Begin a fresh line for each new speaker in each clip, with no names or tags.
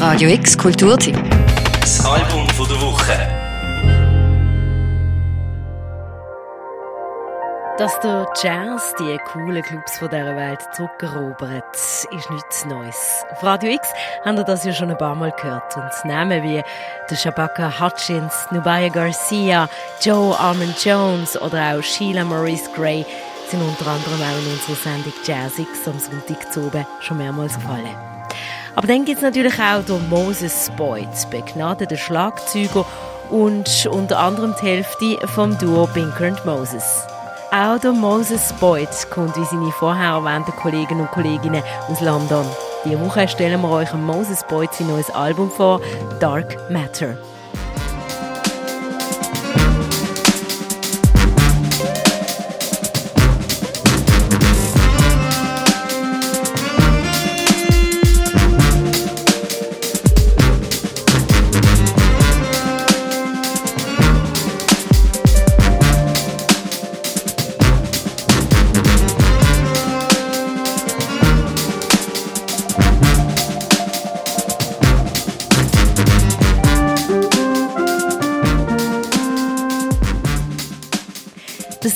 Radio X Kulturtipp.
Das Album von der Woche.
Dass der Jazz die coolen Clubs von dieser Welt zurückerobert, ist nichts Neues. Auf Radio X haben wir das ja schon ein paar Mal gehört. Und Namen wie der Shabaka Hutchins, Nubaya Garcia, Joe Armand Jones oder auch Sheila Maurice Gray sind unter anderem auch in unserer Sendung Jazz X am Sonntag zu oben schon mehrmals gefallen. Aber dann gibt es natürlich auch den Moses Boyd, begnadeter Schlagzeuger und unter anderem die Hälfte vom Duo Binker and Moses. Auch der Moses Boyd kommt wie seine vorher erwähnten Kollegen und Kolleginnen aus London. Diese Woche stellen wir euch Moses Boyd sein neues Album vor, Dark Matter.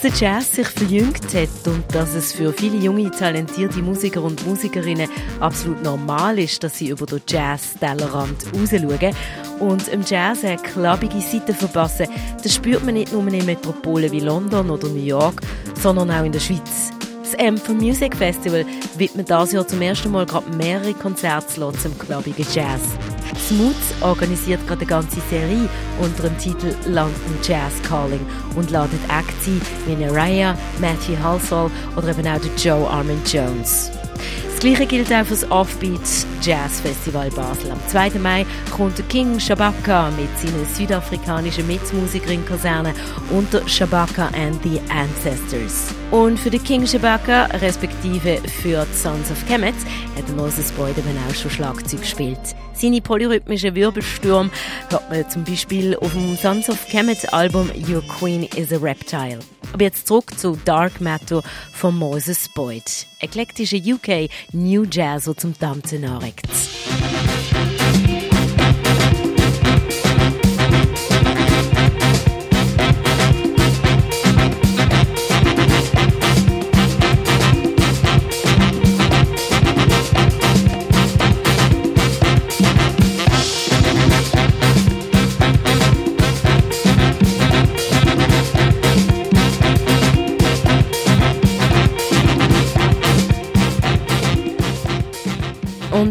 Der Jazz sich verjüngt hat und dass es für viele junge, talentierte Musiker und Musikerinnen absolut normal ist, dass sie über den Jazz-Tellerrand rausschauen und im Jazz eine klappige Seite verpassen, das spürt man nicht nur in Metropolen wie London oder New York, sondern auch in der Schweiz. Das Anthem Music Festival widmet das Jahr zum ersten Mal gerade mehrere Konzertslots zum klappigen Jazz. Smooth organisiert gerade eine ganze Serie unter dem Titel London Jazz Calling und ladet Acts wie Naraya, Matthew Halsall oder eben auch Joe Armand Jones. Gleiche gilt auch für das Offbeat Jazz Festival Basel. Am 2. Mai kommt der King Shabaka mit seiner südafrikanischen Mitmusiker in Kaserne unter Shabaka and the Ancestors. Und für den King Shabaka, respektive für die Sons of Kemet, hat Moses eben auch schon Schlagzeug gespielt. Seine polyrhythmischen Wirbelstürme hört man zum Beispiel auf dem Sons of Kemet Album Your Queen is a Reptile. Aber jetzt zurück zu Dark Matter von Moses Boyd. Eklektische UK New Jazz, der zum Tanzen anregt.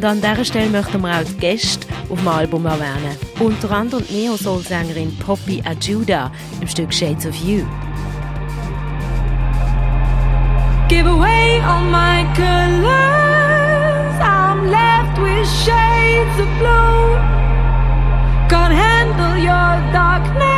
Und an dieser Stelle möchten wir auch die Gäste auf dem Album erwähnen. Unter anderem die Neo-Soul-Sängerin Poppy Ajuda im Stück Shades of You.
Give away all my colors I'm left with shades of blue Can't handle your darkness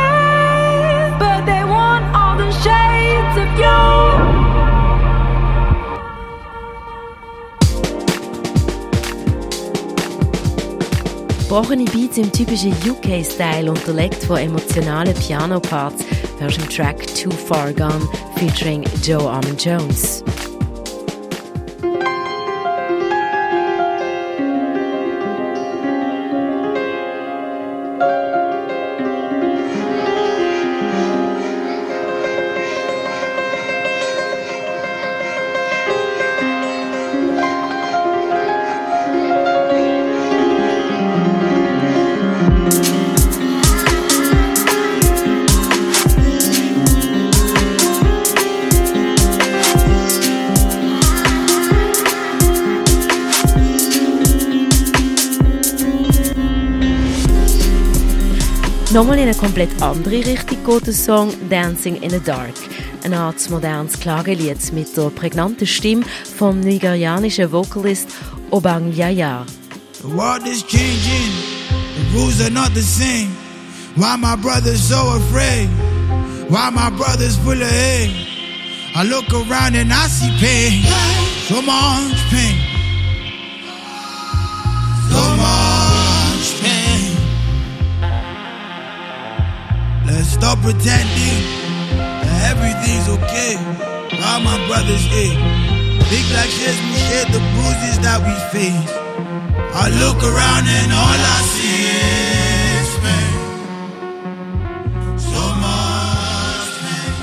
Gebrochene Beats im typischen UK-Style unterlegt von emotionalen Piano-Parts hörst im Track Too Far Gone featuring Joe Armand Jones. Nochmal in eine komplett andere Richtung geht der Song Dancing in the Dark. Eine Art modernes Klagelied mit der prägnanten Stimme vom nigerianischen Vocalist Obang Yaya.
The world is changing, the rules are not the same. Why my brothers so afraid? Why my brothers full of hate? I look around and I see pain, so much pain. Let's stop pretending that everything's okay. All my brothers hate. Big black shades we share the bruises that we face. I look around and all I see is pain. So much pain.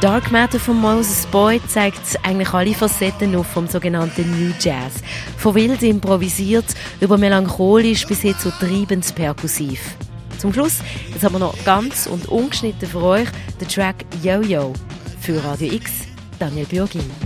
Dark Matter von Moses Boyd zeigt eigentlich alle Facetten auf vom sogenannten New Jazz. Von wild improvisiert über melancholisch bis hin zu treibend perkussiv. Zum Schluss, jetzt haben wir noch ganz und ungeschnitten für euch den Track Yo Yo für Radio X, Daniel Bürgin.